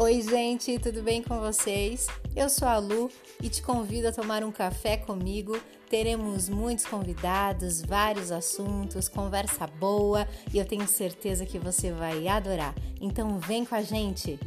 Oi, gente, tudo bem com vocês? Eu sou a Lu e te convido a tomar um café comigo. Teremos muitos convidados, vários assuntos, conversa boa e eu tenho certeza que você vai adorar. Então, vem com a gente!